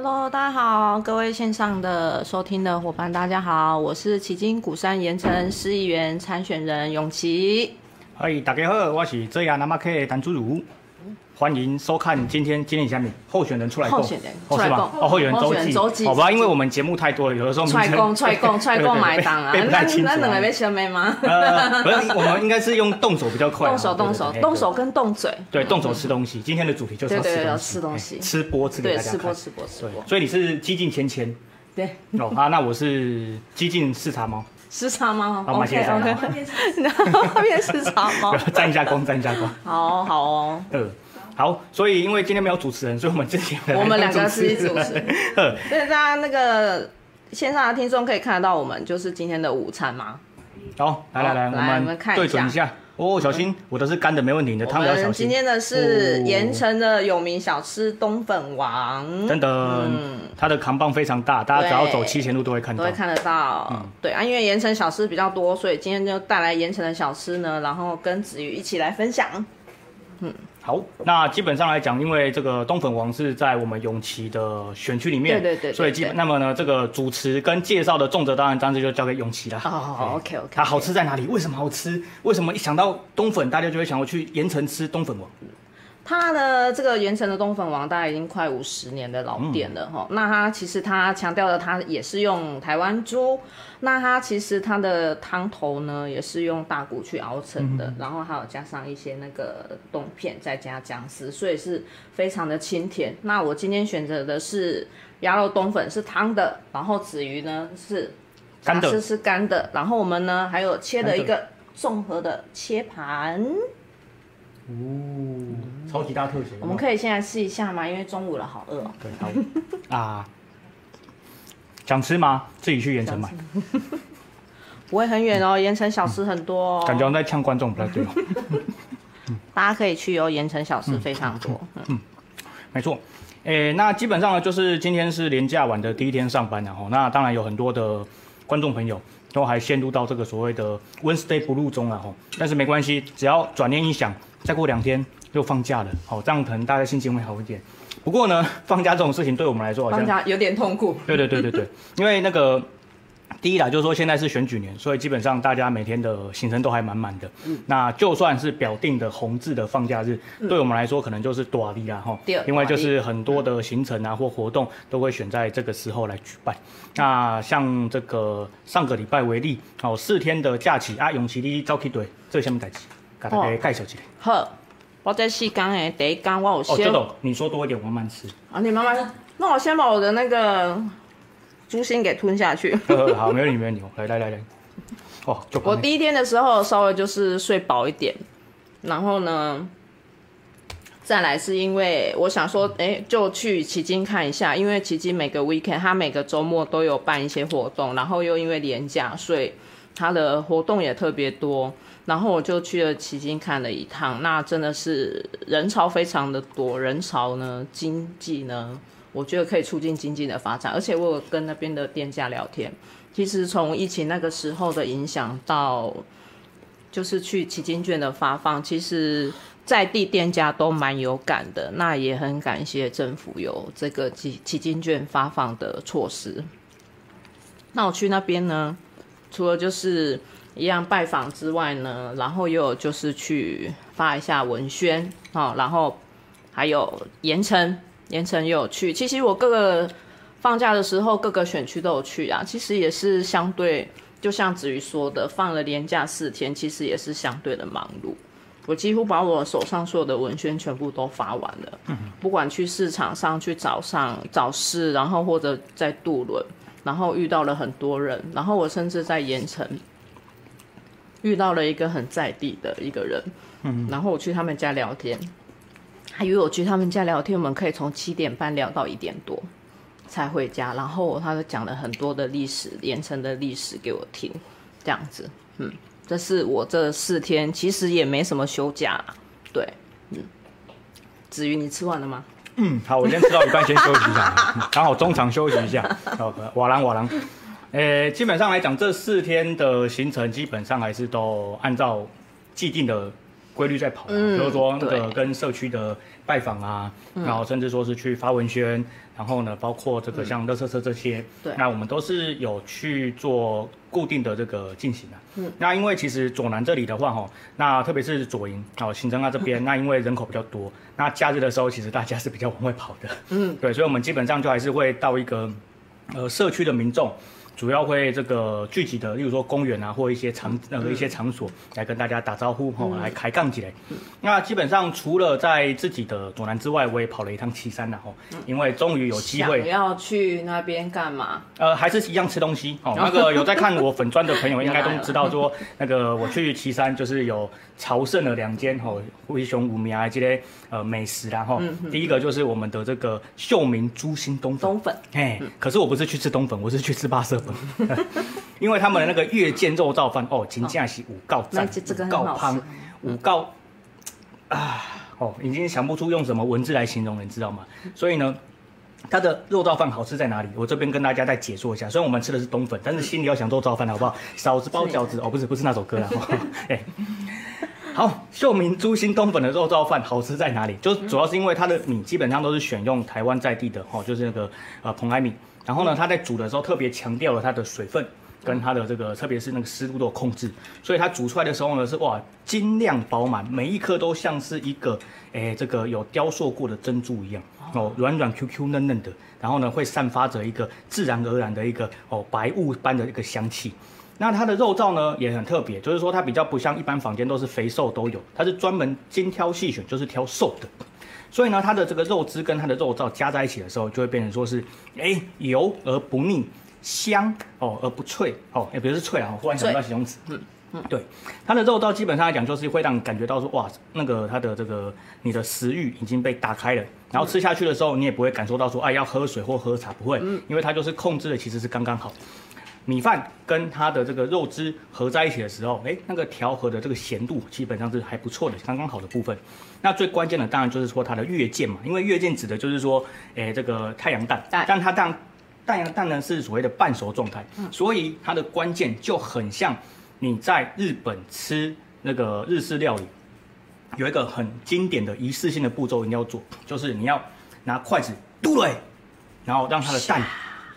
Hello，大家好，各位线上的收听的伙伴，大家好，我是旗津鼓山盐城市议员参选人永琪。嗨，大家好，我是最亚南马克谭祖儒。欢迎收看今天今天下面候选人出来共，候选人出来共哦，候选人周记，好吧，因为我们节目太多了，有的时候出来共 出来共出来共买单啊，那那两个被消灭吗？呃，不是，我们应该是用动手比较快，动手动手动手跟动嘴，对，动手吃东西。今天的主题就是要吃东西，吃播吃给大家看，吃播吃播吃播。所以你是激进千千，对，哦啊，那我是激进视察猫，视察猫，OK OK，然后变视察猫，沾一下光，沾一下光，好好哦，嗯。好，所以因为今天没有主持人，所以我们之前我们两个是主持人。所以 大家那个线上的听众可以看得到我们就是今天的午餐吗？好，来来来，我们对准一下。哦，小心，我的是干的，没问题。你的汤比较小心。今天的是盐城的有名小吃冬粉王。等等，它的扛棒非常大，大家只要走七贤路都会看到。都会看得到。对啊，因为盐城小吃比较多，所以今天就带来盐城的小吃呢，然后跟子瑜一起来分享。嗯。好，那基本上来讲，因为这个东粉王是在我们永琪的选区里面，对对对，所以基本那么呢，这个主持跟介绍的重责当然当时就交给永琪了。好好好，OK OK。它好吃在哪里？为什么好吃？为什么一想到东粉，大家就会想要去盐城吃东粉王？它的这个盐城的冬粉王，大概已经快五十年的老店了哈。嗯、那它其实它强调的，它也是用台湾猪。那它其实它的汤头呢，也是用大骨去熬成的，嗯、然后还有加上一些那个冬片，再加姜丝，所以是非常的清甜。那我今天选择的是鸭肉冬粉，是汤的，然后子鱼呢是干的，是干的，然后我们呢还有切了一个综合的切盘。哦，超级大特写。我们可以现在试一下吗？因为中午了，好饿哦。对，好啊。想吃吗？自己去盐城买。不会很远哦，盐城小吃很多。感觉我在呛观众，不太对哦。大家可以去哦，盐城小吃非常多。嗯，没错。诶，那基本上呢，就是今天是连假晚的第一天上班，然后那当然有很多的观众朋友都还陷入到这个所谓的 Wednesday Blue 中了哈。但是没关系，只要转念一想，再过两天又放假了，好，这样可能大家心情会好一点。不过呢，放假这种事情对我们来说好像放假有点痛苦。对对对对对，因为那个第一啦，就是说现在是选举年，所以基本上大家每天的行程都还满满的。嗯。那就算是表定的红字的放假日，嗯、对我们来说可能就是大哩啦哈。因为就是很多的行程啊或活动都会选在这个时候来举办。嗯、那像这个上个礼拜为例，哦，四天的假期啊，永琪哩早起对，这什么代志？给大家介绍一下。好。我在细刚诶，第一刚我有先。哦，这种你说多一点，我慢慢吃。啊，你慢慢吃。那我先把我的那个猪心给吞下去。好，没问题，没问题。来来来来。哦，我第一天的时候稍微就是睡饱一点，然后呢，再来是因为我想说，哎，就去奇经看一下，因为奇经每个 weekend 它每个周末都有办一些活动，然后又因为连假，所以它的活动也特别多。然后我就去了奇经看了一趟，那真的是人潮非常的多，人潮呢，经济呢，我觉得可以促进经济的发展，而且我有跟那边的店家聊天，其实从疫情那个时候的影响到，就是去旗津券的发放，其实在地店家都蛮有感的，那也很感谢政府有这个旗旗津券发放的措施。那我去那边呢，除了就是。一样拜访之外呢，然后又就是去发一下文宣啊，然后还有盐城，盐城也有去。其实我各个放假的时候，各个选区都有去啊。其实也是相对，就像子瑜说的，放了连假四天，其实也是相对的忙碌。我几乎把我手上所有的文宣全部都发完了，不管去市场上去找上找事，然后或者在渡轮，然后遇到了很多人，然后我甚至在盐城。遇到了一个很在地的一个人，嗯，然后我去他们家聊天，他约我去他们家聊天，我们可以从七点半聊到一点多才回家，然后他就讲了很多的历史，盐城的历史给我听，这样子，嗯，这是我这四天其实也没什么休假啦，对，嗯，子瑜你吃完了吗？嗯，好，我先吃到一半先休息一下，刚 好中场休息一下，好，瓦郎瓦郎。诶，基本上来讲，这四天的行程基本上还是都按照既定的规律在跑，嗯、就是说那个跟社区的拜访啊，嗯、然后甚至说是去发文宣，然后呢，包括这个像乐色车这些，对、嗯，那我们都是有去做固定的这个进行的。嗯，那因为其实左南这里的话，哈，那特别是左营，哦，新增啊这边，嗯、那因为人口比较多，那假日的时候，其实大家是比较往外跑的。嗯，对，所以我们基本上就还是会到一个，呃，社区的民众。主要会这个聚集的，例如说公园啊，或一些场呃一些场所来跟大家打招呼吼，来开杠起来。那基本上除了在自己的左南之外，我也跑了一趟岐山了吼，因为终于有机会。想要去那边干嘛？呃，还是一样吃东西哦。那个有在看我粉砖的朋友应该都知道说，那个我去岐山就是有朝圣了两间吼，灰熊五名啊这些呃美食然后第一个就是我们的这个秀明猪心冬粉。冬粉。哎，可是我不是去吃冬粉，我是去吃八色粉。因为他们的那个月见肉燥饭哦，金价是五告赞，五告胖，五告啊哦，已经想不出用什么文字来形容了，你知道吗？所以呢，它的肉燥饭好吃在哪里？我这边跟大家再解说一下。虽然我们吃的是冬粉，但是心里要想肉燥饭，好不好？嫂子包饺子哦，不是不是那首歌了。哎，好，秀明猪心冬粉的肉燥饭好吃在哪里？就主要是因为它的米基本上都是选用台湾在地的哦，就是那个呃蓬莱米。然后呢，它在煮的时候特别强调了它的水分跟它的这个，特别是那个湿度的控制，所以它煮出来的时候呢是哇，晶亮饱满，每一颗都像是一个诶这个有雕塑过的珍珠一样哦，软软 Q Q 嫩嫩的，然后呢会散发着一个自然而然的一个哦白雾般的一个香气。那它的肉燥呢也很特别，就是说它比较不像一般坊间都是肥瘦都有，它是专门精挑细选，就是挑瘦的。所以呢，它的这个肉汁跟它的肉燥加在一起的时候，就会变成说是，哎，油而不腻，香哦而不脆哦，也不是脆啊，忽然想到形容词，嗯嗯，对，它的肉燥基本上来讲就是会让你感觉到说，哇，那个它的这个你的食欲已经被打开了，然后吃下去的时候，你也不会感受到说，哎，要喝水或喝茶，不会，因为它就是控制的其实是刚刚好。米饭跟它的这个肉汁合在一起的时候，哎，那个调和的这个咸度基本上是还不错的，刚刚好的部分。那最关键的当然就是说它的月见嘛，因为月见指的就是说，哎，这个太阳蛋，但它当太阳蛋呢是所谓的半熟状态，所以它的关键就很像你在日本吃那个日式料理，有一个很经典的一次性的步骤一定要做，就是你要拿筷子嘟嘞，然后让它的蛋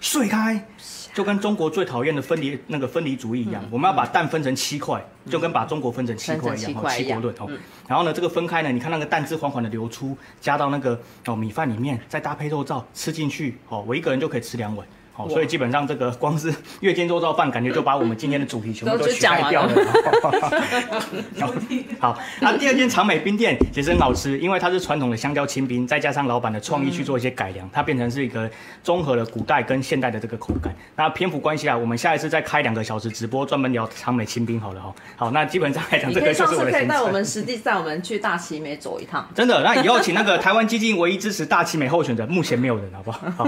碎开。就跟中国最讨厌的分离那个分离主义一样，嗯、我们要把蛋分成七块，嗯、就跟把中国分成七块一样，哦，七国论哦。嗯、然后呢，这个分开呢，你看那个蛋汁缓缓的流出，加到那个哦米饭里面，再搭配肉燥吃进去，哦，我一个人就可以吃两碗。好，所以基本上这个光是 月见肉燥饭，感觉就把我们今天的主题全部都取代掉了。好，那第二间长美冰店其实很好吃，因为它是传统的香蕉清冰，再加上老板的创意去做一些改良，它变成是一个综合了古代跟现代的这个口感。那篇幅关系啊，我们下一次再开两个小时直播，专门聊长美清冰好了哈。好，那基本上来讲，这个就是我的。可以带我们实际带我们去大奇美走一趟。真的，那以后请那个台湾基金唯一支持大奇美候选人，目前没有人，好不好？好，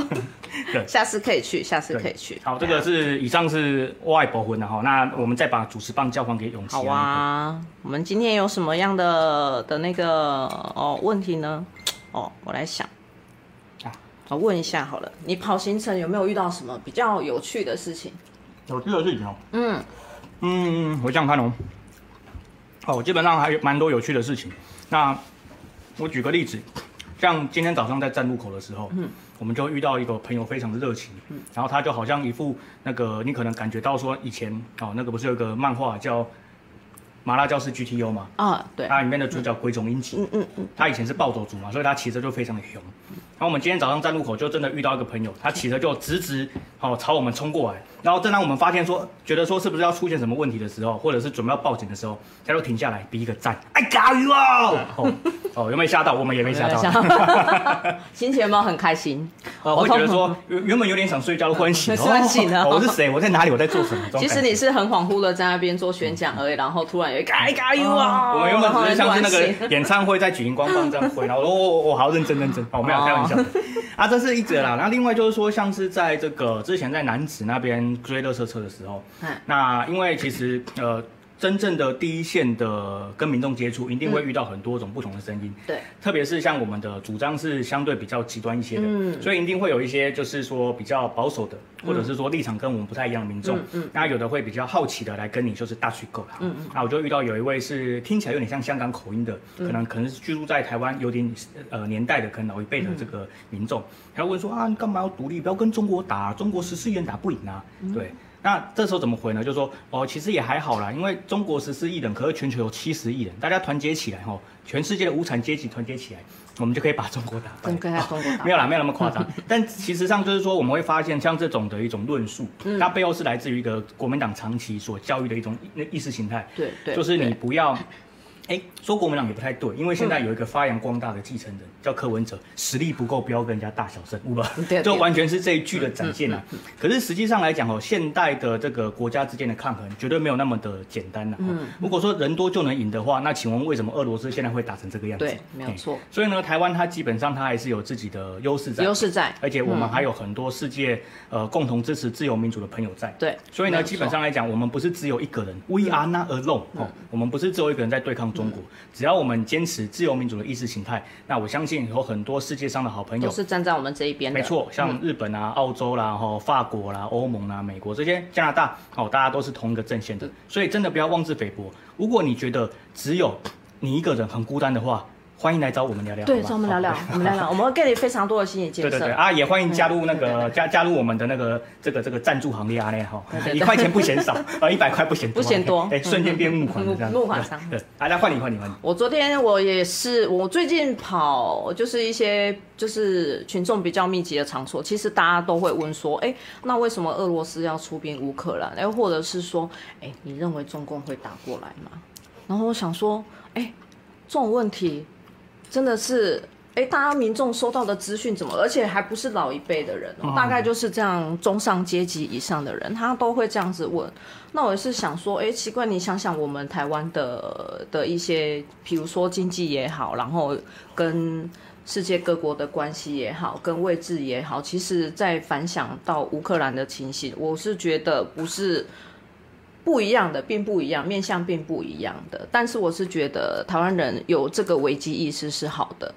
对，下次可以去。下次可以去。好，这个是以上是外婆婚的哈，那我们再把主持棒交还给永琪。好啊，我们今天有什么样的的那个哦问题呢？哦，我来想啊，我问一下好了，你跑行程有没有遇到什么比较有趣的事情？有趣的事情哦，嗯嗯，我想想看哦，哦，基本上还有蛮多有趣的事情。那我举个例子。像今天早上在站路口的时候，嗯，我们就遇到一个朋友非常的热情，嗯，然后他就好像一副那个你可能感觉到说以前哦，那个不是有个漫画叫《麻辣教师 GTO》吗，啊，对，它里面的主角鬼冢英吉，嗯嗯嗯，他以前是暴走族嘛，所以他骑车就非常的凶。然后我们今天早上站路口就真的遇到一个朋友，他骑车就直直哦朝我们冲过来。然后正当我们发现说，觉得说是不是要出现什么问题的时候，或者是准备要报警的时候，他就停下来，比一个赞，I got you 哦哦，有没有吓到？我们也没吓到，心情有没有很开心？呃，我觉得说原原本有点想睡觉的欢喜，欢喜呢。我是谁？我在哪里？我在做什么？其实你是很恍惚的在那边做宣讲而已，然后突然有一个 I got you 啊！我们原本只是像是那个演唱会在举行光棒这样回，然后我我我好认真认真，哦，没有开玩笑啊，这是一则啦。那另外就是说，像是在这个之前在南子那边。追热车车的时候，那因为其实呃真正的第一线的跟民众接触，一定会遇到很多种不同的声音。对，特别是像我们的主张是相对比较极端一些的，嗯所以一定会有一些就是说比较保守的，或者是说立场跟我们不太一样的民众。嗯嗯那有的会比较好奇的来跟你就是大水狗啦。嗯嗯那我就遇到有一位是听起来有点像香港口音的，可能可能是居住在台湾有点呃年代的，可能老一辈的这个民众，他问说啊，你干嘛要独立？不要跟中国打，中国十四亿人打不赢啊。对。那这时候怎么回呢？就说哦，其实也还好啦，因为中国十四亿人，可是全球有七十亿人，大家团结起来吼，全世界的无产阶级团结起来，我们就可以把中国打败。没有啦，没有那么夸张。但其实上就是说，我们会发现像这种的一种论述，嗯它背后是来自于一个国民党长期所教育的一种意意识形态。对对，就是你不要，哎，说国民党也不太对，因为现在有一个发扬光大的继承人、叫柯文哲，实力不够，不要跟人家大小声，对吧对？对就完全是这一句的展现啊。嗯可是实际上来讲哦，现代的这个国家之间的抗衡绝对没有那么的简单呐、嗯如果说人多就能赢的话，那请问为什么俄罗斯现在会打成这个样子？对，没有错，所以呢，台湾它基本上它还是有自己的优势在，优势在，而且我们还有很多世界、呃共同支持自由民主的朋友在。对，所以呢，基本上来讲，我们不是只有一个人，We are not alone、哦。我们不是只有一个人在对抗中国，只要我们坚持自由民主的意识形态，那我相信有很多世界上的好朋友都。是站在我们这一边的，没错，像日本啊、澳洲啦、哈、法国啦、欧盟啦、美国这些、加拿大，哦，大家都是同一个阵线的。所以真的不要妄自菲薄。如果你觉得只有你一个人很孤单的话，欢迎来找我们聊聊。对，找我们聊聊，我们聊聊，我们会给你非常多的心理建设。对对对。啊，也欢迎加入那个嗯加加入我们的那个这个这个赞助行列啊，那哈一块钱不嫌少，啊，一百块不嫌多，不嫌多。哎，瞬间变募款嗯这样，募款商。对，大家换你换你换你，我昨天我也是，我最近跑就是一些就是群众比较密集的场所，其实大家都会问说，哎，那为什么俄罗斯要出兵乌克兰？哎，或者是说，哎，你认为中共会打过来吗？然后我想说，哎，这种问题真的是。哎，大家民众收到的资讯怎么？而且还不是老一辈的人哦，嗯大概就是这样中上阶级以上的人，他都会这样子问。那我也是想说，哎，奇怪，你想想我们台湾的的一些，比如说经济也好，然后跟世界各国的关系也好，跟位置也好，其实，在反想到乌克兰的情形，我是觉得不是。不一样的，并不一样，面向并不一样的。但是我是觉得台湾人有这个危机意识是好的。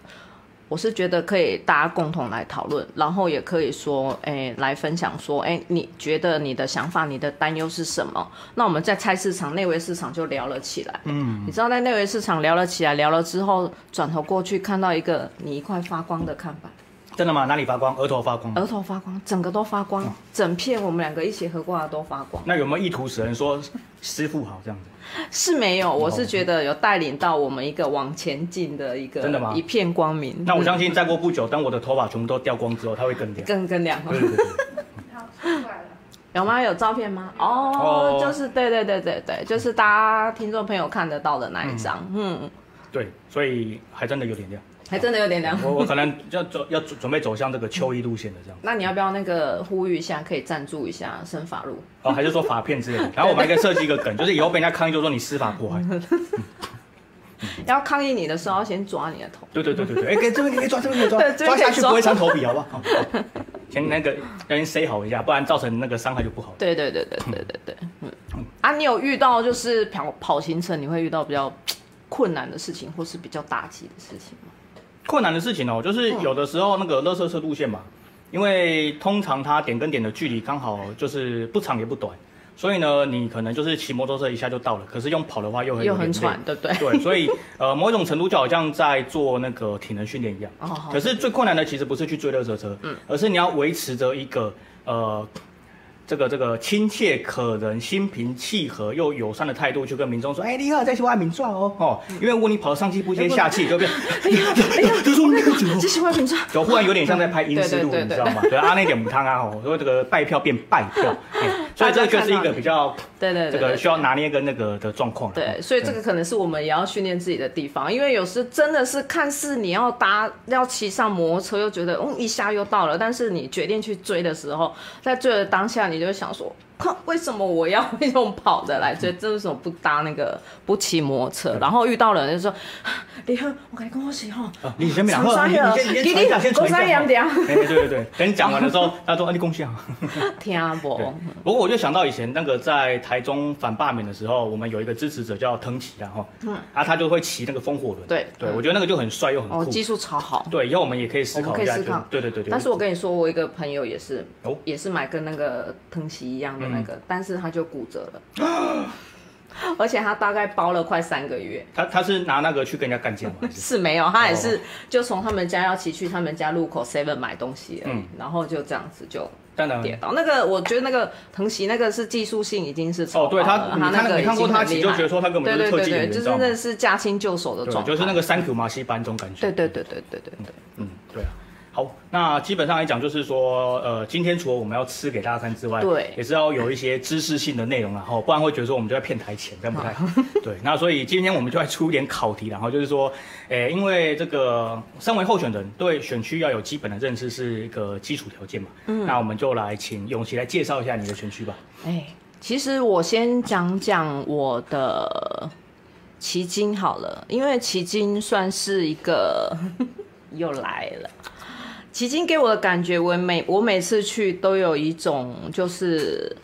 我是觉得可以大家共同来讨论，然后也可以说，哎，来分享说，哎，你觉得你的想法、你的担忧是什么？那我们在菜市场、内围市场就聊了起来。嗯，你知道在内围市场聊了起来，聊了之后，转头过去看到一个你一块发光的看板，真的吗？哪里发光？额头发光吗？额头发光，整个都发光，嗯整片我们两个一起合过的都发光。那有没有意图使人说师傅好这样子？是没有，我是觉得有带领到我们一个往前进的一个真的吗一片光明。那我相信再过不久，等我的头发全部都掉光之后，它会更亮。更更亮。对对对对，好，出来了。有吗？有照片吗？哦，哦就是对对对对对，就是大家听众朋友看得到的那一张，嗯，对，所以还真的有点亮。还真的有点凉。我我可能要走要准准备走向这个秋衣路线的这样。那你要不要那个呼吁一下，可以赞助一下生法路？哦，还是说法片之类的。然后我们还可以设计一个梗，就是以后被人家抗议，就说你司法迫害。要抗议你的时候，要先抓你的头。对对对对对，哎，给这边可以抓，这边可以抓，抓抓下去不会伤头皮，好不好 先那个要先塞好一下，不然造成那个伤害就不好。对对对对对对对，嗯啊，你有遇到就是跑跑行程，你会遇到比较困难的事情，或是比较打击的事情吗？困难的事情哦，就是有的时候那个垃圾车路线嘛，因为通常它点跟点的距离刚好就是不长也不短，所以呢，你可能就是骑摩托车一下就到了，可是用跑的话又很又很喘，对不对？对，所以呃，某一种程度就好像在做那个体能训练一样。哦，可是最困难的其实不是去追垃圾车，嗯，而是你要维持着一个呃。这个这个亲切、可人、心平气和又友善的态度，去跟民众说：“哎，你好，在喜欢民转哦，哦，因为如果你跑上气不接下气，就变，哎 呀哎呀，就说那个酒，这喜欢民众。就忽然有点像在拍阴尸路，你知道吗？对啊，那点母汤啊，哦，所以这个拜票变败票，哎所以这个就是一个比较对对对这个需要拿捏跟那个的状况。对，所以这个可能是我们也要训练自己的地方，因为有时真的是看似你要搭要骑上摩托车，又觉得嗯一下又到了，但是你决定去追的时候，在追的当下，你就想说，靠，为什么我要 用跑的来追？这为什么不搭那个 不骑摩托车？然后遇到人就说，李亨，我跟你跟我骑哈，啊你先别长沙你你先你先讲先传一下。两点，哎，对对对，等你讲完的时候，他说啊，你恭喜啊。听不？不过我我就想到以前那个在台中反罢免的时候，我们有一个支持者叫腾奇，然后，嗯，啊，他就会骑那个风火轮。对对，我觉得那个就很帅又很酷。哦，技术超好。对，以后我们也可以思考一下。对对对对。但是我跟你说，我一个朋友也是，哦，也是买跟那个腾奇一样的那个，但是他就骨折了。而且他大概包了快三个月。他他是拿那个去跟人家干架吗？是没有，他也是就从他们家要骑去他们家路口 Seven 买东西，嗯，然后就这样子就跌倒。那个我觉得那个藤席那个是技术性已经是超。哦，对他，他那个你看过他骑就觉得说他根本就是特技演员，就是那是驾轻就熟的状态，就是那个三 Q 马戏班这种感觉。对对对对对对对，嗯。好，那基本上来讲，就是说，呃，今天除了我们要吃给大家看之外，对，也是要有一些知识性的内容，然后不然会觉得说我们就在骗台钱，这样不太好。对，那所以今天我们就来出一点考题，然后就是说，诶，因为这个身为候选人，对选区要有基本的认识是一个基础条件嘛。嗯，那我们就来请永琪来介绍一下你的选区吧。哎，其实我先讲讲我的奇经好了，因为奇经算是一个 又来了。奇经给我的感觉，我每我每次去都有一种就是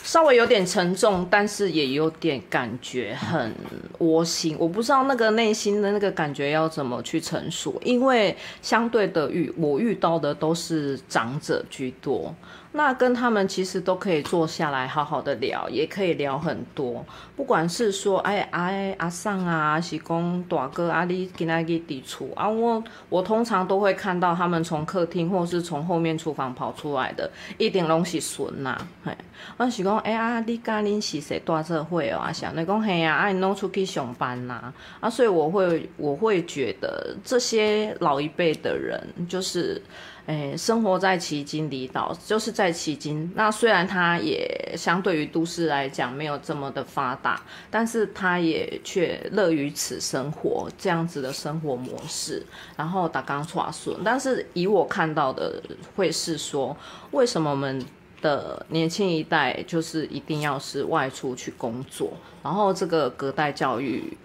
稍微有点沉重，但是也有点感觉很窝心。我不知道那个内心的那个感觉要怎么去成熟，因为相对的遇我遇到的都是长者居多。那跟他们其实都可以坐下来好好的聊，也可以聊很多。不管是说，哎哎阿桑啊，是讲大哥阿里给那个底处啊，我我通常都会看到他们从客厅或是从后面厨房跑出来的，一定拢是孙呐。嘿，我是讲，哎啊，你家恁是谁大这会哦？阿，想你讲嘿呀，啊，你拢出去上班呐？啊，所以我会我会觉得这些老一辈的人就是。诶，生活在旗津离岛，就是在旗津。那虽然它也相对于都市来讲没有这么的发达，但是它也却乐于此生活，这样子的生活模式。然后打钢耍顺，但是以我看到的，会是说，为什么我们的年轻一代就是一定要是外出去工作，然后这个隔代教育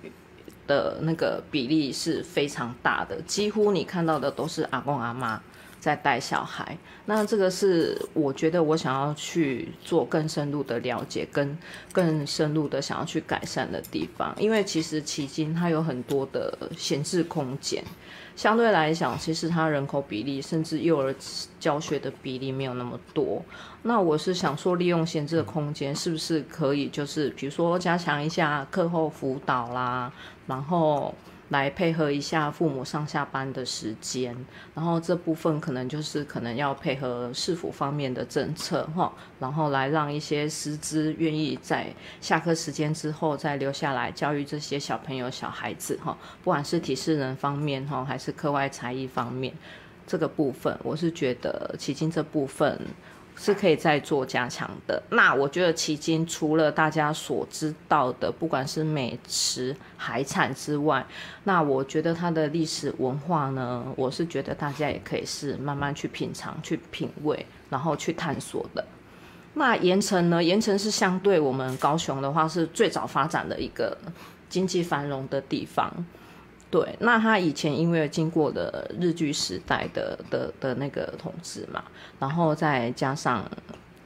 的那个比例是非常大的，几乎你看到的都是阿公阿妈。在带小孩，那这个是我觉得我想要去做更深入的了解，跟更深入的想要去改善的地方。因为其实旗津它有很多的闲置空间，相对来讲，其实它人口比例甚至幼儿教学的比例没有那么多。那我是想说，利用闲置的空间，是不是可以就是比如说加强一下课后辅导啦，然后。来配合一下父母上下班的时间，然后这部分可能就是可能要配合市府方面的政策哈，然后来让一些师资愿意在下课时间之后再留下来教育这些小朋友小孩子哈，不管是体适能方面哈，还是课外才艺方面，这个部分我是觉得迄今这部分。是可以再做加强的。那我觉得迄今除了大家所知道的，不管是美食、海产之外，那我觉得它的历史文化呢，我是觉得大家也可以是慢慢去品尝、去品味，然后去探索的。那盐城呢？盐城是相对我们高雄的话，是最早发展的一个经济繁荣的地方。对，那他以前因为经过的日据时代的的的那个统治嘛，然后再加上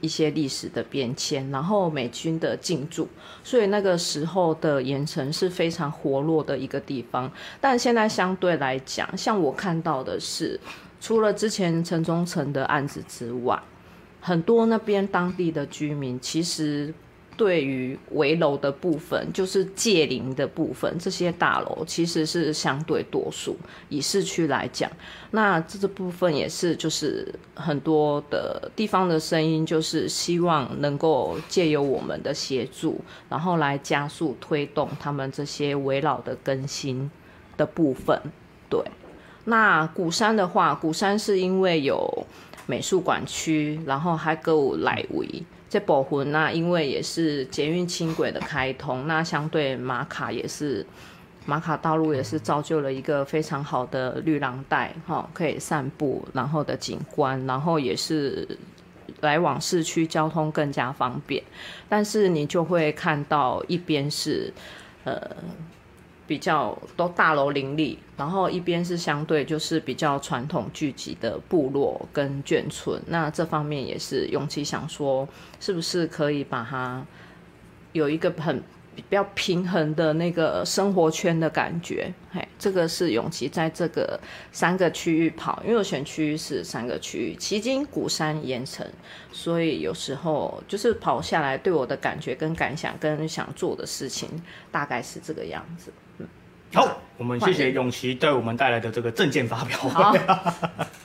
一些历史的变迁，然后美军的进驻，所以那个时候的盐城是非常活络的一个地方。但现在相对来讲，像我看到的是，除了之前城中城的案子之外，很多那边当地的居民其实。对于围楼的部分，就是界邻的部分，这些大楼其实是相对多数。以市区来讲，那这个部分也是，就是很多的地方的声音，就是希望能够借由我们的协助，然后来加速推动他们这些围老的更新的部分。对，那鼓山的话，鼓山是因为有美术馆区，然后还够来围。这部分那因为也是捷运轻轨的开通，那相对马卡也是马卡道路也是造就了一个非常好的绿廊带，哈，可以散步，然后的景观，然后也是来往市区交通更加方便。但是你就会看到一边是，呃，比较都大楼林立，然后一边是相对就是比较传统聚集的部落跟眷村，那这方面也是永琪想说，是不是可以把它有一个很。比较平衡的那个生活圈的感觉，嘿，这个是永琪在这个三个区域跑，因为我选区域是三个区域：旗津、鼓山、盐埕，所以有时候就是跑下来，对我的感觉跟感想跟想做的事情，大概是这个样子。嗯，好，我们谢谢永琪对我们带来的这个证件发表。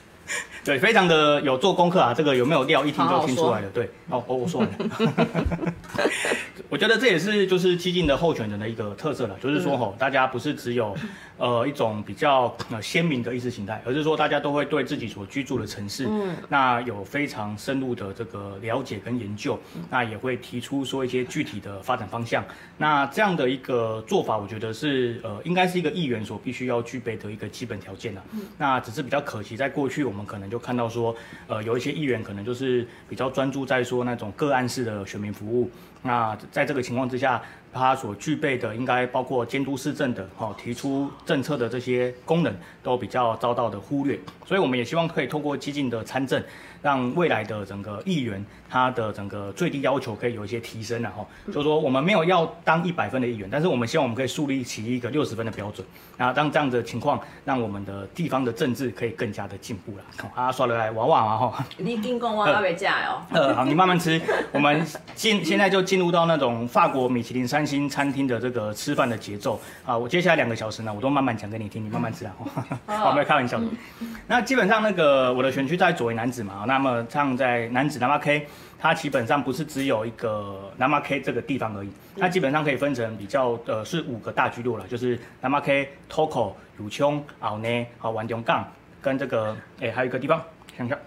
好对，非常的有做功课啊，这个有没有料，一听就听出来了。对，哦，我我说完了。我觉得这也是就是激进的候选人的一个特色了，就是说吼，大家不是只有呃一种比较呃鲜明的意识形态，而是说大家都会对自己所居住的城市，嗯，那有非常深入的这个了解跟研究，那也会提出说一些具体的发展方向。那这样的一个做法，我觉得是呃应该是一个议员所必须要具备的一个基本条件了。那只是比较可惜，在过去我们可能就看到说，呃有一些议员可能就是比较专注在说那种个案式的选民服务。那在这个情况之下，他所具备的应该包括监督市政的，哈，提出政策的这些功能都比较遭到的忽略，所以我们也希望可以透过激进的参政。让未来的整个议员他的整个最低要求可以有一些提升，然后就是说我们没有要当一百分的议员，但是我们希望我们可以树立起一个六十分的标准。那当这样的情况，让我们的地方的政治可以更加的进步了。啊，刷了来娃娃嘛哈。你进贡我还没加哦。呃，好，你慢慢吃。我们进现在就进入到那种法国米其林三星餐厅的这个吃饭的节奏啊。我接下来两个小时呢，我都慢慢讲给你听，你慢慢吃啊。好，没有开玩笑的。那基本上那个我的选区在左为男子嘛。那么像在男子南马 K，它基本上不是只有一个南马 K 这个地方而已，它基本上可以分成比较呃是五个大聚落了，就是南马 K、Toco、乳丘、奥内、好玩中港跟这个哎、欸、还有一个地方想想，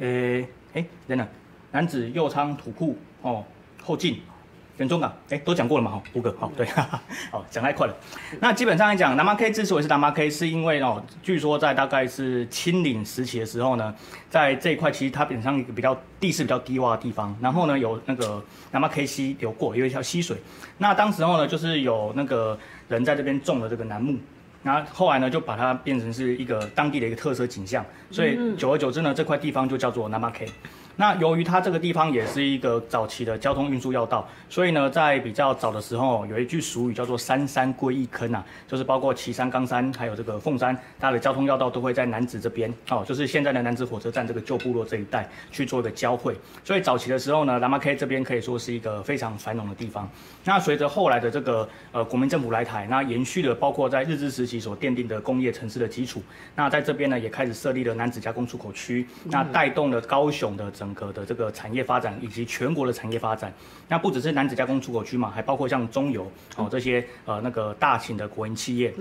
诶哎等等，男子右仓土库哦后进。人中港，哎，都讲过了嘛，哈，五个，好，对，哈哈，好，讲太快了。那基本上来讲，南马 K 之所以是南马 K，是因为哦，据说在大概是清领时期的时候呢，在这一块其实它本身一个比较地势比较低洼的地方，然后呢有那个南马 K 溪流过，有一条溪水。那当时候呢，就是有那个人在这边种了这个楠木，然后后来呢就把它变成是一个当地的一个特色景象，所以久而久之呢，这块地方就叫做南马 K。那由于它这个地方也是一个早期的交通运输要道，所以呢，在比较早的时候，有一句俗语叫做“三山归一坑”啊，就是包括旗山、冈山，还有这个凤山，它的交通要道都会在南子这边哦，就是现在的南子火车站这个旧部落这一带去做一个交汇。所以早期的时候呢，南马 K 这边可以说是一个非常繁荣的地方。那随着后来的这个呃国民政府来台，那延续了包括在日治时期所奠定的工业城市的基础。那在这边呢，也开始设立了南子加工出口区，那带动了高雄的。整个的这个产业发展以及全国的产业发展，那不只是男子加工出口区嘛，还包括像中油哦这些呃那个大型的国营企业，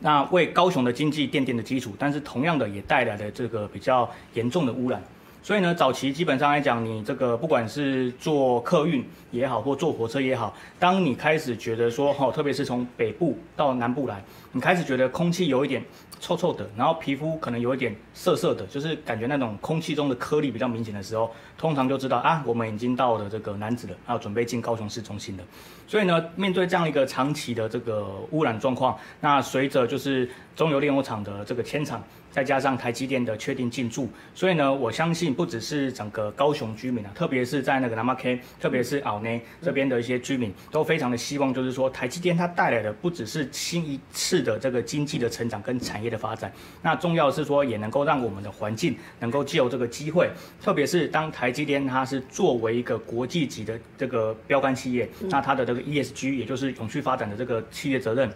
那为高雄的经济奠定的基础，但是同样的也带来了这个比较严重的污染。所以呢，早期基本上来讲，你这个不管是坐客运也好，或坐火车也好，当你开始觉得说哈，特别是从北部到南部来，你开始觉得空气有一点。臭臭的，然后皮肤可能有一点涩涩的，就是感觉那种空气中的颗粒比较明显的时候，通常就知道啊，我们已经到了这个男子了，要准备进高雄市中心了。所以呢，面对这样一个长期的这个污染状况，那随着就是中油炼油厂的这个迁厂。再加上台积电的确定进驻，所以呢，我相信不只是整个高雄居民啊，特别是在那个南马 K，特别是奥内这边的一些居民，都非常的希望，就是说台积电它带来的不只是新一次的这个经济的成长跟产业的发展，那重要的是说也能够让我们的环境能够借由这个机会，特别是当台积电它是作为一个国际级的这个标杆企业，那它的这个 ESG 也就是永续发展的这个企业责任，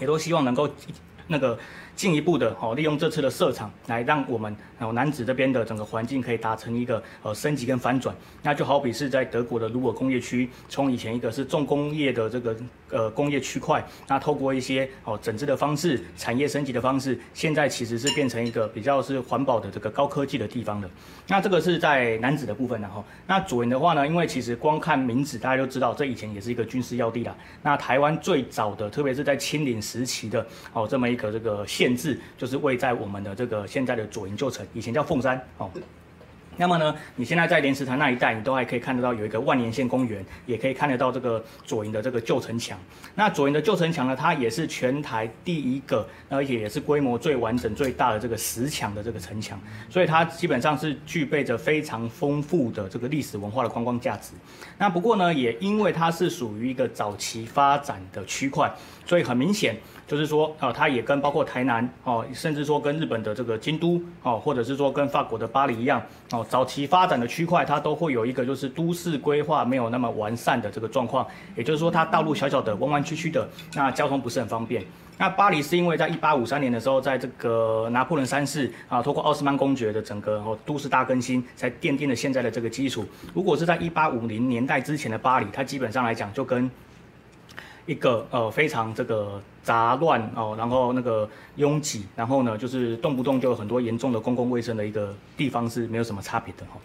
也都希望能够那个。进一步的哦，利用这次的设厂来让我们哦南子这边的整个环境可以达成一个呃升级跟翻转，那就好比是在德国的鲁尔工业区，从以前一个是重工业的这个呃工业区块，那透过一些哦整治的方式、产业升级的方式，现在其实是变成一个比较是环保的这个高科技的地方的。那这个是在南子的部分然后，那左营的话呢，因为其实光看名字大家就知道，这以前也是一个军事要地啦。那台湾最早的，特别是在清领时期的哦这么一个这个县。就是位在我们的这个现在的左营旧城，以前叫凤山哦。那么呢，你现在在莲池潭那一带，你都还可以看得到有一个万年线公园，也可以看得到这个左营的这个旧城墙。那左营的旧城墙呢，它也是全台第一个，而且也是规模最完整、最大的这个石墙的这个城墙，所以它基本上是具备着非常丰富的这个历史文化的观光价值。那不过呢，也因为它是属于一个早期发展的区块，所以很明显。就是说，啊，它也跟包括台南哦，甚至说跟日本的这个京都哦，或者是说跟法国的巴黎一样哦，早期发展的区块，它都会有一个就是都市规划没有那么完善的这个状况。也就是说，它道路小小的、弯弯曲曲的，那交通不是很方便。那巴黎是因为在一八五三年的时候，在这个拿破仑三世啊，通过奥斯曼公爵的整个哦都市大更新，才奠定了现在的这个基础。如果是在一八五零年代之前的巴黎，它基本上来讲就跟一个呃非常这个。杂乱哦，然后那个拥挤，然后呢，就是动不动就有很多严重的公共卫生的一个地方是没有什么差别的哈。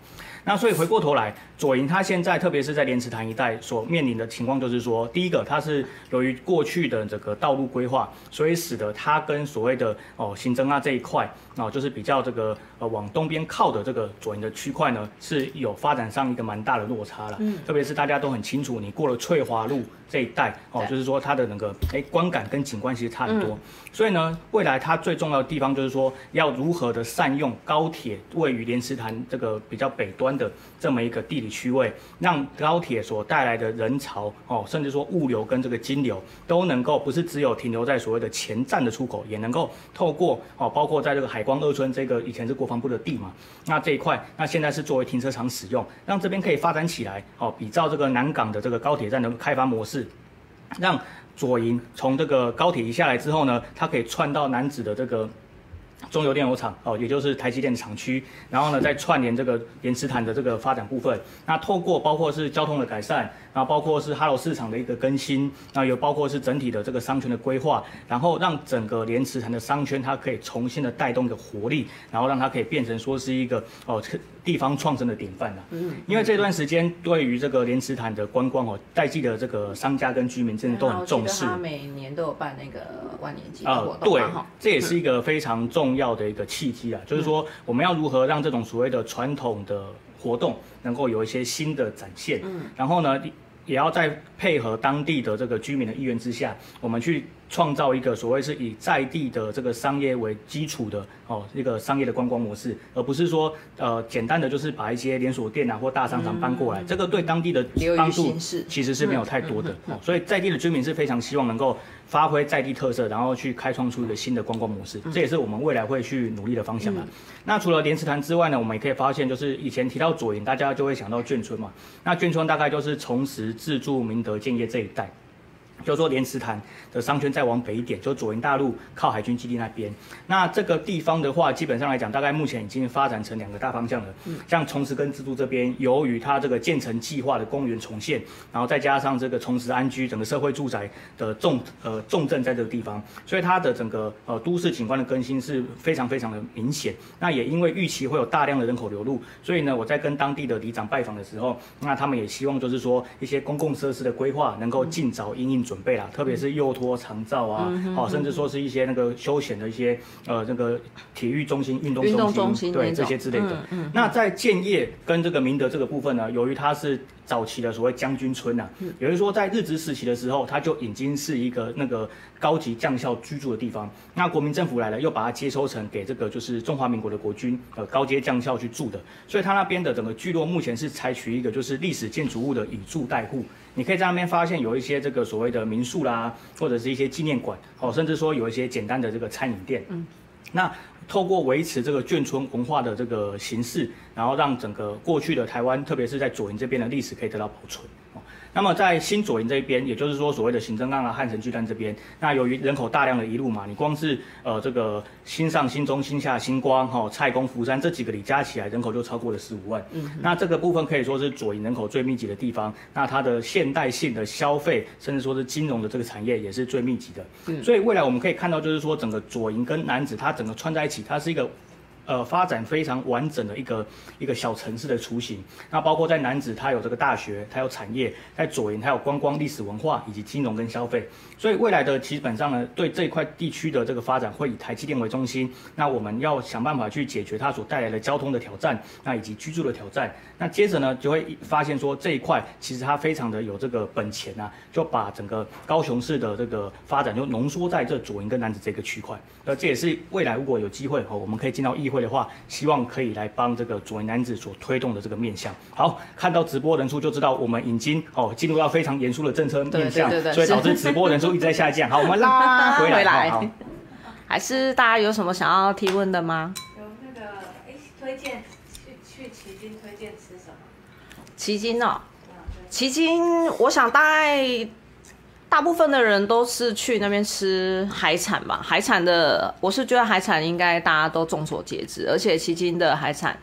那所以回过头来，左营它现在特别是在莲池潭一带所面临的情况，就是说，第一个它是由于过去的这个道路规划，所以使得它跟所谓的哦行政啊这一块哦，就是比较这个呃往东边靠的这个左营的区块呢，是有发展上一个蛮大的落差了。嗯，特别是大家都很清楚，你过了翠华路这一带哦，就是说它的那个哎观感跟景观其实差很多，嗯、所以呢，未来它最重要的地方就是说，要如何的善用高铁位于莲池潭这个比较北端的这么一个地理区位，让高铁所带来的人潮哦，甚至说物流跟这个金流都能够不是只有停留在所谓的前站的出口，也能够透过哦，包括在这个海光二村这个以前是国防部的地嘛，那这一块那现在是作为停车场使用，让这边可以发展起来哦，比照这个南港的这个高铁站的开发模式，让。左营从这个高铁一下来之后呢，它可以串到南子的这个中油电油厂哦，也就是台积电厂区，然后呢再串联这个莲池潭的这个发展部分。那透过包括是交通的改善。然后包括是哈罗市场的一个更新，那有包括是整体的这个商圈的规划，然后让整个莲池潭的商圈它可以重新的带动一个活力，然后让它可以变成说是一个哦地方创生的典范了。嗯，因为这段时间对于这个莲池潭的观光哦，代际的这个商家跟居民真的都很重视。他每年都有办那个万年祭的活动。对，这也是一个非常重要的一个契机啊，就是说我们要如何让这种所谓的传统的活动能够有一些新的展现。嗯，然后呢，也要在配合当地的这个居民的意愿之下，我们去创造一个所谓是以在地的这个商业为基础的哦一个商业的观光模式，而不是说呃简单的就是把一些连锁店啊或大商场搬过来，嗯、这个对当地的帮助其实是没有太多的。哦，所以在地的居民是非常希望能够发挥在地特色，然后去开创出一个新的观光模式，这也是我们未来会去努力的方向啊。嗯、那除了莲池潭之外呢，我们也可以发现，就是以前提到左营，大家就会想到眷村嘛。那眷村大概就是重实、自住、明德、建业这一带。就说莲池潭的商圈再往北一点，就左营大路靠海军基地那边。那这个地方的话，基本上来讲，大概目前已经发展成两个大方向了。嗯，像崇实跟自住这边，由于它这个建成计划的公园重现，然后再加上这个崇实安居整个社会住宅的重呃重镇在这个地方，所以它的整个呃都市景观的更新是非常非常的明显。那也因为预期会有大量的人口流入，所以呢，我在跟当地的里长拜访的时候，那他们也希望就是说一些公共设施的规划能够尽早应应准备啦，特别是幼托长照啊，哦，甚至说是一些那个休闲的一些呃，那个体育中心、运动中心，中心对这些之类的。嗯嗯、那在建业跟这个明德这个部分呢，由于它是早期的所谓将军村啊，也就是说在日治时期的时候，它就已经是一个那个高级将校居住的地方。那国民政府来了，又把它接收成给这个就是中华民国的国军呃高阶将校去住的，所以它那边的整个聚落目前是采取一个就是历史建筑物的以住代护。你可以在那边发现有一些这个所谓的民宿啦，或者是一些纪念馆，哦，甚至说有一些简单的这个餐饮店。嗯，那透过维持这个眷村文化的这个形式，然后让整个过去的台湾，特别是在左营这边的历史可以得到保存。那么在新左营这一边，也就是说所谓的行政院啊、汉神巨蛋这边，那由于人口大量的移入嘛，你光是呃这个新上、新中、新下、新光、哈、哦、蔡公、福山这几个里加起来，人口就超过了十五万。嗯，那这个部分可以说是左营人口最密集的地方，那它的现代性的消费，甚至说是金融的这个产业也是最密集的。嗯，所以未来我们可以看到，就是说整个左营跟南子它整个串在一起，它是一个呃发展非常完整的一个一个小城市的雏形。那包括在南子，它有这个大学，它有产业；在左营，它有观光、历史文化以及金融跟消费。所以未来的基本上呢，对这一块地区的这个发展会以台积电为中心。那我们要想办法去解决它所带来的交通的挑战，那以及居住的挑战。那接着呢，就会发现说这一块其实它非常的有这个本钱啊，就把整个高雄市的这个发展就浓缩在这左营跟楠梓这个区块。那这也是未来如果有机会哦，我们可以进到议会的话，希望可以来帮这个左营楠梓所推动的这个面向。好，看到直播人数就知道我们已经哦进入到非常严肃的政策面向，对所以导致直播人数一直在下降。好，我们拉 回来。还是大家有什么想要提问的吗？有那个哎，推荐去去奇经推荐吃什么？奇经哦，奇经，我想大概大部分的人都是去那边吃海产吧。海产的，我是觉得海产应该大家都众所皆知，而且奇经的海产，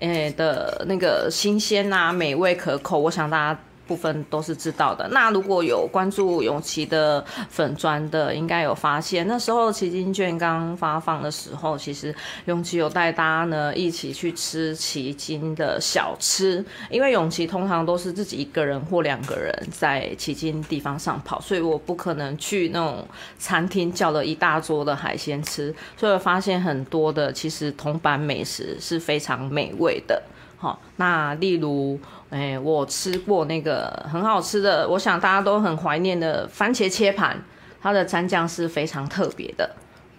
诶的那个新鲜啊，美味可口，我想大家。部分都是知道的。那如果有关注永琪的粉专的，应该有发现，那时候旗津券刚发放的时候，其实永琪有带大家呢一起去吃旗津的小吃。因为永琪通常都是自己一个人或两个人在旗津地方上跑，所以我不可能去那种餐厅叫了一大桌的海鲜吃。所以发现很多的其实铜板美食是非常美味的。好，那例如，哎、我吃过那个很好吃的，我想大家都很怀念的番茄切盘，它的蘸酱是非常特别的。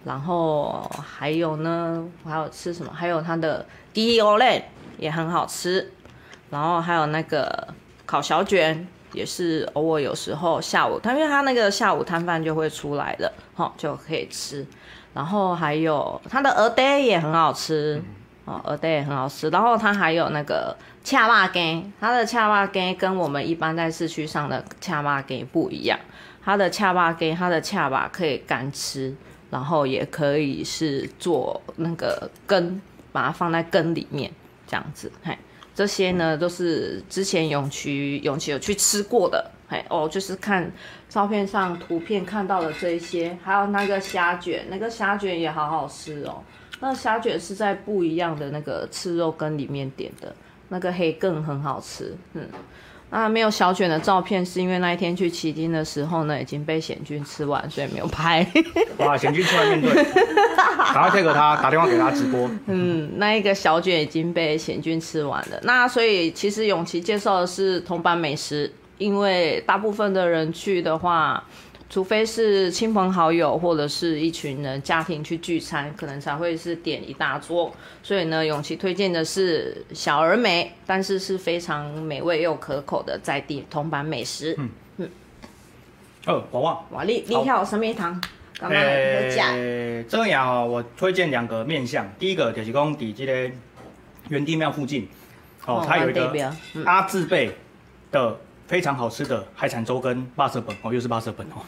然后还有呢，我还有吃什么？还有它的鸡欧蕾也很好吃。然后还有那个烤小卷，也是偶尔有时候下午，它因为它那个下午摊贩就会出来了，好，就可以吃。然后还有它的鹅蛋也很好吃。哦，蚵嗲也很好吃，然后它还有那个恰巴羹，它的恰巴羹跟我们一般在市区上的恰巴羹不一样，它的恰巴羹，它的恰巴可以干吃，然后也可以是做那个羹，把它放在羹里面这样子，嘿，这些呢都是之前永琪永琪有去吃过的，嘿，哦，就是看照片上图片看到的这一些，还有那个虾卷，那个虾卷也好好吃哦。那虾卷是在不一样的那个赤肉羹里面点的，那个黑羹很好吃。嗯，那没有小卷的照片，是因为那一天去旗津的时候呢，已经被贤君吃完，所以没有拍。哇，贤君出来面对，赶快 take 他，打电话给他直播。嗯，那一个小卷已经被贤君吃完了。那所以其实永琪介绍的是铜板美食，因为大部分的人去的话。除非是亲朋好友或者是一群人家庭去聚餐，可能才会是点一大桌。所以呢，永琪推荐的是小而美，但是是非常美味又可口的在地铜板美食。嗯嗯。哦，娃娃，哇，你你跳什么糖？刚刚在讲。这样哦，我推荐两个面向。第一个就是讲在这个元帝庙附近，哦，它有一个阿字辈的。非常好吃的海产粥跟八色饭哦，又是八色饭哦。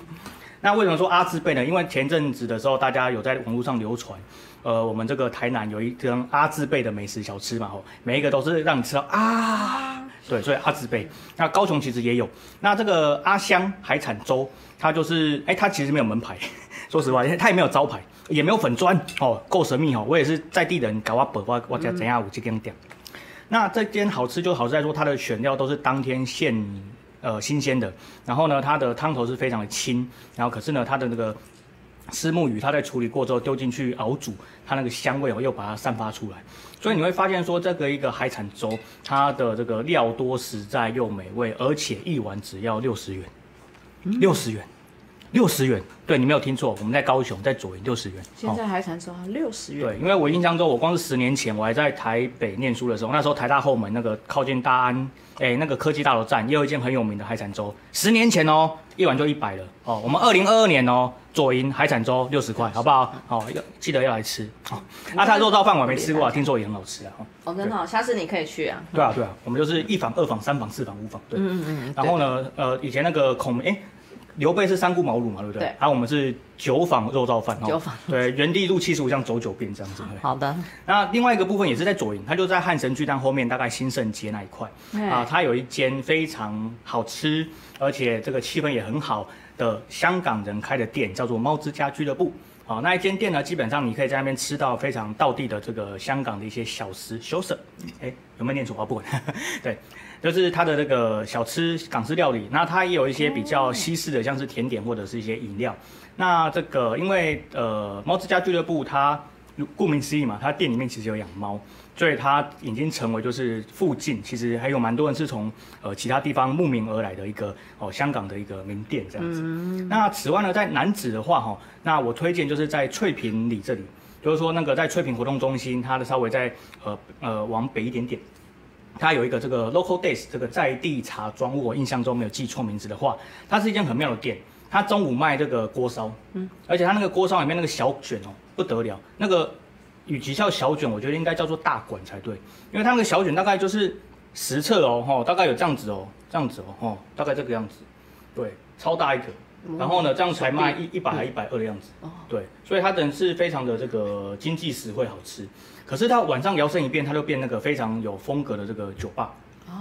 那为什么说阿字辈呢？因为前阵子的时候，大家有在网络上流传，呃，我们这个台南有一根阿字辈的美食小吃嘛，吼，每一个都是让你吃到啊，对，所以阿字辈。那高雄其实也有，那这个阿香海产粥，它就是，哎、它其实没有门牌，说实话，它也没有招牌，也没有粉砖，哦，够神秘哦。我也是在地人，搞我本我我家怎样我就跟你讲。那这间好吃就好吃在说它的选料都是当天现，呃新鲜的，然后呢它的汤头是非常的清，然后可是呢它的那个虱目鱼它在处理过之后丢进去熬煮，它那个香味哦又把它散发出来，所以你会发现说这个一个海产粥，它的这个料多实在又美味，而且一碗只要六十元，六十元。六十元，对，你没有听错，我们在高雄，在左营六十元。现在海产粥六十元。对，因为我印象中，我光是十年前我还在台北念书的时候，那时候台大后门那个靠近大安，哎、欸，那个科技大楼站也有一间很有名的海产粥。十年前哦，一碗就一百了哦。我们二零二二年哦，左营海产粥六十块，好不好？哦，要记得要来吃。哦，那他肉燥饭我没吃过，听说也很好吃啊。哦，真的好，下次你可以去啊。对啊，对啊，我们就是一房、二房、三房、四房、五房。对，嗯嗯嗯。然后呢，呃，以前那个孔哎。欸刘备是三顾茅庐嘛，对不对？对。然后我们是九坊肉燥饭。九坊。对，原地路七十五巷走九遍这样子。好的。那另外一个部分也是在左营，它就在汉神巨蛋后面，大概新盛街那一块啊。它有一间非常好吃，而且这个气氛也很好的香港人开的店，叫做猫之家俱乐部。好，那一间店呢，基本上你可以在那边吃到非常道地的这个香港的一些小吃，小食，哎，有没有念错啊？不管，对，就是它的那个小吃港式料理。那它也有一些比较西式的，像是甜点或者是一些饮料。那这个因为呃猫之家俱乐部它顾名思义嘛，它店里面其实有养猫。所以它已经成为就是附近其实还有蛮多人是从呃其他地方慕名而来的一个哦香港的一个名店这样子。那此外呢，在楠梓的话哈，那我推荐就是在翠屏里这里，就是说那个在翠屏活动中心，它的稍微在呃呃往北一点点，它有一个这个 Local Days 这个在地茶庄，我印象中没有记错名字的话，它是一间很妙的店。它中午卖这个锅烧，嗯，而且它那个锅烧里面那个小卷哦不得了，那个。与其叫小卷，我觉得应该叫做大管才对，因为它那个小卷大概就是十册哦，吼，大概有这样子哦，这样子哦，吼，大概这个样子，对，超大一个，然后呢，这样才卖一一百还一百二的样子，对，所以它等是非常的这个经济实惠好吃，可是它晚上摇身一变，它就变那个非常有风格的这个酒吧。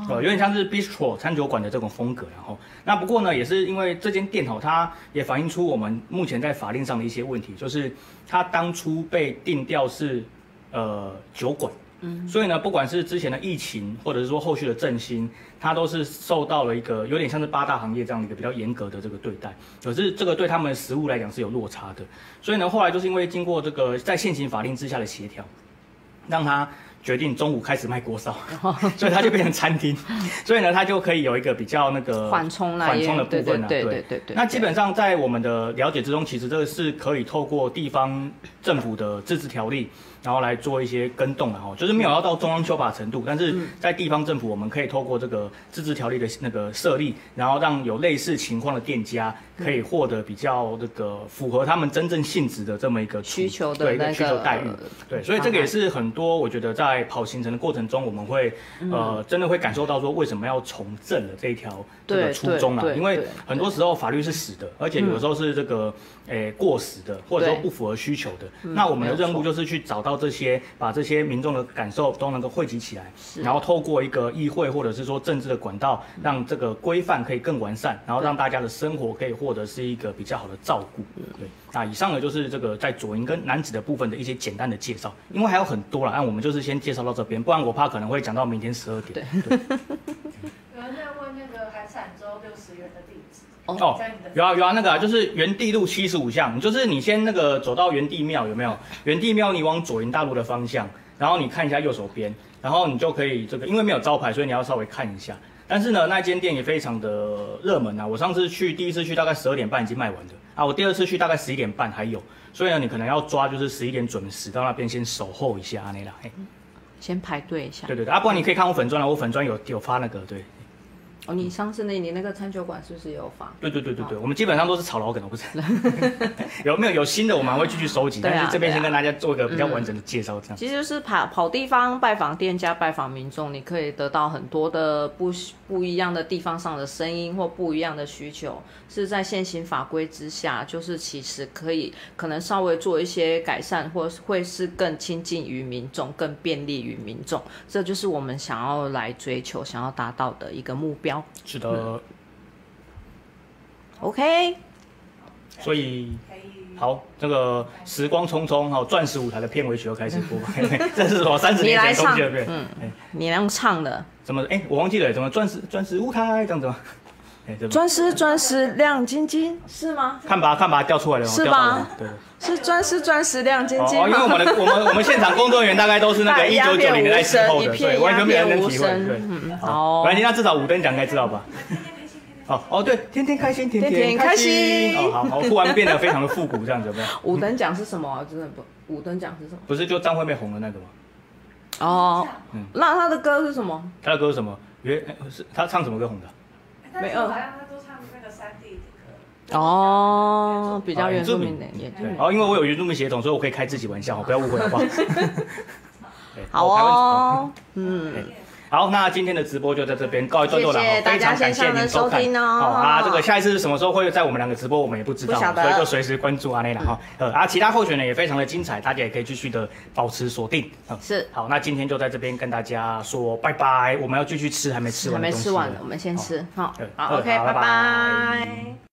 呃，有点像是 bistro 餐酒馆的这种风格，然后那不过呢，也是因为这间店哦，它也反映出我们目前在法令上的一些问题，就是它当初被定调是呃酒馆，嗯，所以呢，不管是之前的疫情，或者是说后续的振兴，它都是受到了一个有点像是八大行业这样的一个比较严格的这个对待，可是这个对他们的实物来讲是有落差的，所以呢，后来就是因为经过这个在现行法令之下的协调，让他。决定中午开始卖锅烧，所以他就变成餐厅，所以呢，他就可以有一个比较那个缓冲缓冲的部分啊。对对对对。那基本上在我们的了解之中，其实这个是可以透过地方政府的自治条例。然后来做一些跟动，然后就是没有要到中央修法程度，但是在地方政府，我们可以透过这个自治条例的那个设立，然后让有类似情况的店家可以获得比较这个符合他们真正性质的这么一个需求的一个需求待遇。对，所以这个也是很多我觉得在跑行程的过程中，我们会呃真的会感受到说为什么要从政的这一条这个初衷啊，因为很多时候法律是死的，而且有的时候是这个诶过时的，或者说不符合需求的。那我们的任务就是去找到。这些把这些民众的感受都能够汇集起来，然后透过一个议会或者是说政治的管道，让这个规范可以更完善，然后让大家的生活可以获得是一个比较好的照顾。对，那以上呢就是这个在左营跟南子的部分的一些简单的介绍，因为还有很多啦，那我们就是先介绍到这边，不然我怕可能会讲到明天十二点。对。有 人在问那个海产粥六十元的地址。哦，有啊有啊，那个啊，就是原地路七十五巷，就是你先那个走到原地庙有没有？原地庙你往左营大路的方向，然后你看一下右手边，然后你就可以这个，因为没有招牌，所以你要稍微看一下。但是呢，那间店也非常的热门啊，我上次去第一次去大概十二点半已经卖完了啊，我第二次去大概十一点半还有，所以呢，你可能要抓就是十一点准时到那边先守候一下那啦，先排队一下。对对对，啊，不然你可以看我粉砖了，我粉砖有有发那个对。哦，你上次那你那个餐酒馆是不是有房？对对对对对，我们基本上都是炒老梗，不是？有没有有新的，我们还会继续收集。但是这边先跟大家做一个比较完整的介绍，这样。其实就是跑跑地方，拜访店家，拜访民众，你可以得到很多的不不一样的地方上的声音或不一样的需求，是在现行法规之下，就是其实可以可能稍微做一些改善，或会是更亲近于民众，更便利于民众。这就是我们想要来追求、想要达到的一个目标。是的、嗯、，OK，所以好，这个时光匆匆，好，钻石舞台的片尾曲又开始播，这是什么？三十年前空气的片，嗯，你来唱的，怎么？哎，我忘记了，怎么钻石钻石舞台这样子吗？钻石钻石亮晶晶，是吗？看吧看吧，掉出来了，是吧？对。是钻石钻石亮晶晶。哦，因为我们的 我们我们现场工作人员大概都是那个一九九零年代时候的，对，完全没有人体会。对，嗯，好，没关系，那至少五等奖应该知道吧？哦哦，对，天天开心，天天开心。哦，好好，突然变得非常的复古，这样子有没有？五等奖是什么？真的不，五等奖是什么？不是就张惠妹红的那个吗？哦，嗯，那他的歌是什么？他的歌是什么？原是他唱什么歌红的？没有，好像他都唱那个山地。哦，比较原住民的，对，哦，因为我有原住民血统，所以我可以开自己玩笑，不要误会，好不好？好哦，嗯，好，那今天的直播就在这边告一段落了，非常感谢您收看哦。好啊，这个下一次是什么时候会在我们两个直播，我们也不知道，所以就随时关注阿内了哈。呃，啊，其他候选人也非常的精彩，大家也可以继续的保持锁定。是，好，那今天就在这边跟大家说拜拜，我们要继续吃还没吃完，还没吃完，我们先吃，好，好，OK，拜拜。